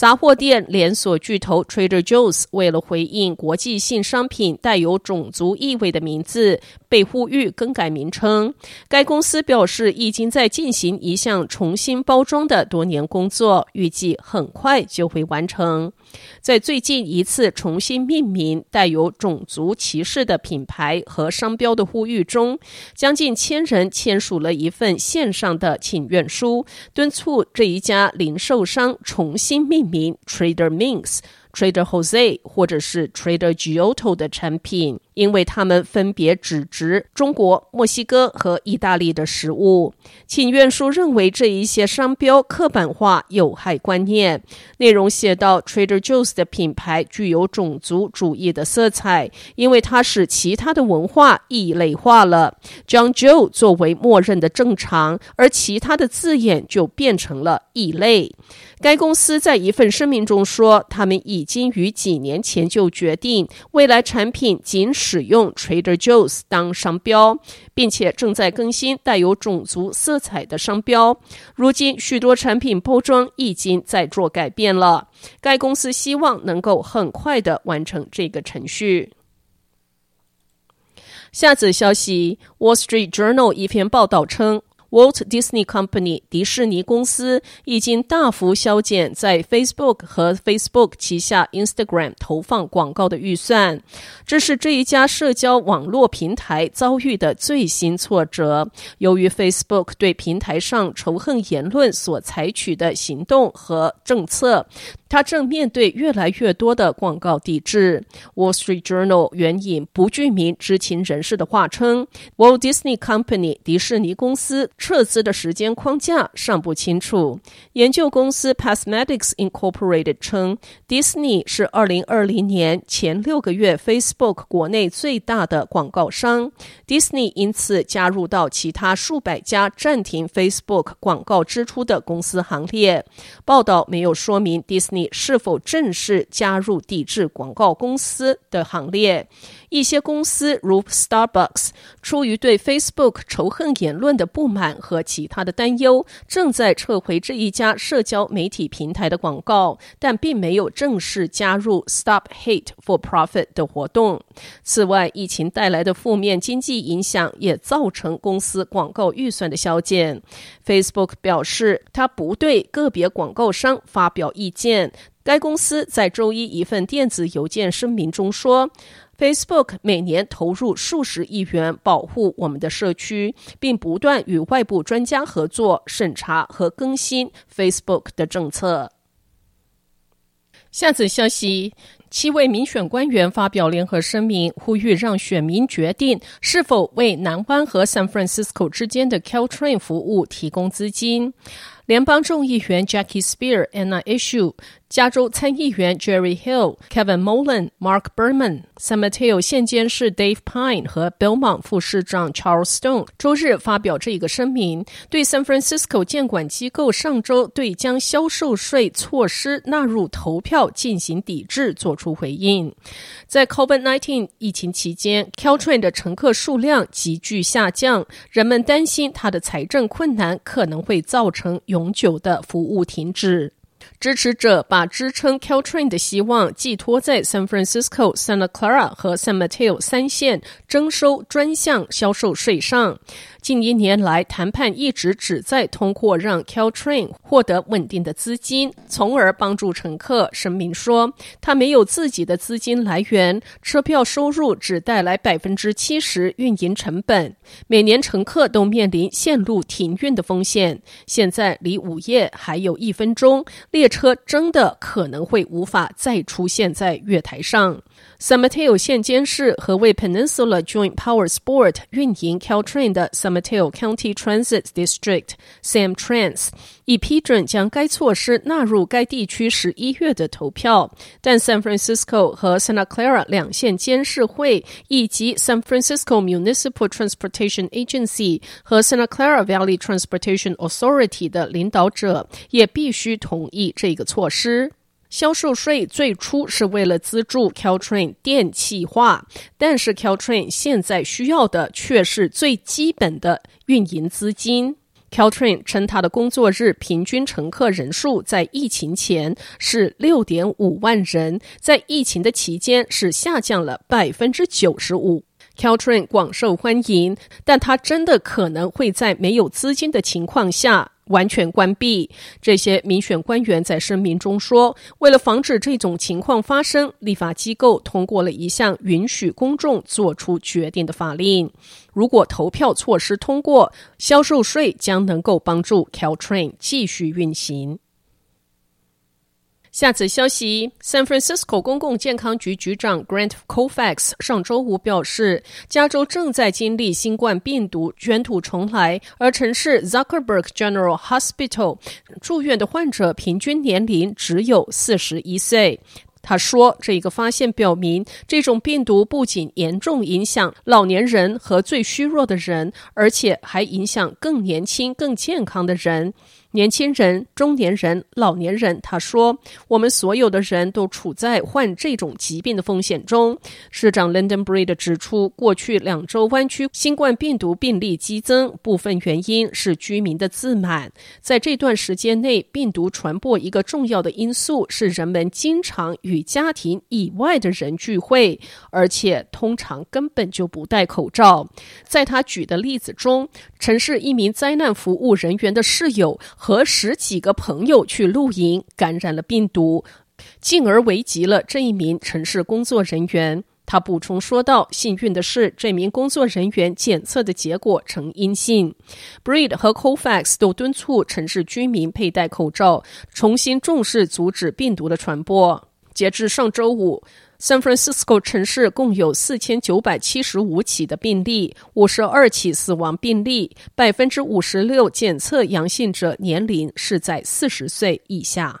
杂货店连锁巨头 Trader Joe's 为了回应国际性商品带有种族意味的名字，被呼吁更改名称。该公司表示，已经在进行一项重新包装的多年工作，预计很快就会完成。在最近一次重新命名带有种族歧视的品牌和商标的呼吁中，将近千人签署了一份线上的请愿书，敦促这一家零售商重新命名 Trader Minks。Trader Jose 或者是 Trader Giotto 的产品，因为他们分别指指中国、墨西哥和意大利的食物。请愿书认为这一些商标刻板化有害观念。内容写到，Trader Joe's 的品牌具有种族主义的色彩，因为它使其他的文化异类化了，将 Joe 作为默认的正常，而其他的字眼就变成了异类。该公司在一份声明中说，他们已经于几年前就决定，未来产品仅使用 Trader Joe's 当商标，并且正在更新带有种族色彩的商标。如今，许多产品包装已经在做改变了。该公司希望能够很快的完成这个程序。下则消息，《Wall Street Journal》一篇报道称。Walt Disney Company 迪士尼公司已经大幅削减在 Facebook 和 Facebook 旗下 Instagram 投放广告的预算，这是这一家社交网络平台遭遇的最新挫折。由于 Facebook 对平台上仇恨言论所采取的行动和政策。他正面对越来越多的广告抵制。Wall Street Journal 援引不具名知情人士的话称，Walt Disney Company 迪士尼公司撤资的时间框架尚不清楚。研究公司 p a s m a t i c s Incorporated 称，迪士尼是二零二零年前六个月 Facebook 国内最大的广告商。迪士尼因此加入到其他数百家暂停 Facebook 广告支出的公司行列。报道没有说明迪士尼。你是否正式加入抵制广告公司的行列？一些公司如 Starbucks，出于对 Facebook 仇恨言论的不满和其他的担忧，正在撤回这一家社交媒体平台的广告，但并没有正式加入 Stop Hate for Profit 的活动。此外，疫情带来的负面经济影响也造成公司广告预算的削减。Facebook 表示，他不对个别广告商发表意见。该公司在周一一份电子邮件声明中说。Facebook 每年投入数十亿元保护我们的社区，并不断与外部专家合作审查和更新 Facebook 的政策。下次消息，七位民选官员发表联合声明，呼吁让选民决定是否为南湾和 San Francisco 之间的 Caltrain 服务提供资金。联邦众议员 Jackie Speier、Anna Eshoo。加州参议员 Jerry Hill、Kevin Mullin、Mark Berman、San Mateo 县监事 Dave Pine 和 Belmont 副市长 Charles Stone 周日发表这一个声明，对 San Francisco 监管机构上周对将销售税措施纳入投票进行抵制作出回应。在 COVID-19 疫情期间，Caltrain 的乘客数量急剧下降，人们担心它的财政困难可能会造成永久的服务停止。支持者把支撑 Caltrain 的希望寄托在 San Francisco、Santa Clara 和 San Mateo 三县征收专项销售税上。近一年来，谈判一直旨在通过让 Caltrain 获得稳定的资金，从而帮助乘客。声明说，他没有自己的资金来源，车票收入只带来百分之七十运营成本。每年乘客都面临线路停运的风险。现在离午夜还有一分钟，列车真的可能会无法再出现在月台上。San Mateo 县监事和为 Peninsula Joint Powers Board 运营 Caltrain 的 San Mateo County Transit District SamTrans 已批准将该措施纳入该地区十一月的投票，但 San Francisco 和 Santa Clara 两县监事会以及 San Francisco Municipal Transportation Agency 和 Santa Clara Valley Transportation Authority 的领导者也必须同意这个措施。 销售税最初是为了资助 Caltrain 电气化，但是 Caltrain 现在需要的却是最基本的运营资金。Caltrain 称，他的工作日平均乘客人数在疫情前是六点五万人，在疫情的期间是下降了百分之九十五。Caltrain 广受欢迎，但他真的可能会在没有资金的情况下完全关闭。这些民选官员在声明中说，为了防止这种情况发生，立法机构通过了一项允许公众做出决定的法令。如果投票措施通过，销售税将能够帮助 Caltrain 继续运行。下次消息：San Francisco 公共健康局局长 Grant Colfax 上周五表示，加州正在经历新冠病毒卷土重来，而城市 Zuckerberg General Hospital 住院的患者平均年龄只有四十一岁。他说，这一个发现表明，这种病毒不仅严重影响老年人和最虚弱的人，而且还影响更年轻、更健康的人。年轻人、中年人、老年人，他说：“我们所有的人都处在患这种疾病的风险中。”市长 London Breed 指出，过去两周湾区新冠病毒病例激增，部分原因是居民的自满。在这段时间内，病毒传播一个重要的因素是人们经常与家庭以外的人聚会，而且通常根本就不戴口罩。在他举的例子中，曾是一名灾难服务人员的室友。和十几个朋友去露营，感染了病毒，进而危及了这一名城市工作人员。他补充说道：“幸运的是，这名工作人员检测的结果呈阴性。” Breed 和 Colfax 都敦促城市居民佩戴口罩，重新重视阻止病毒的传播。截至上周五。San Francisco 城市共有四千九百七十五起的病例，五十二起死亡病例，百分之五十六检测阳性者年龄是在四十岁以下。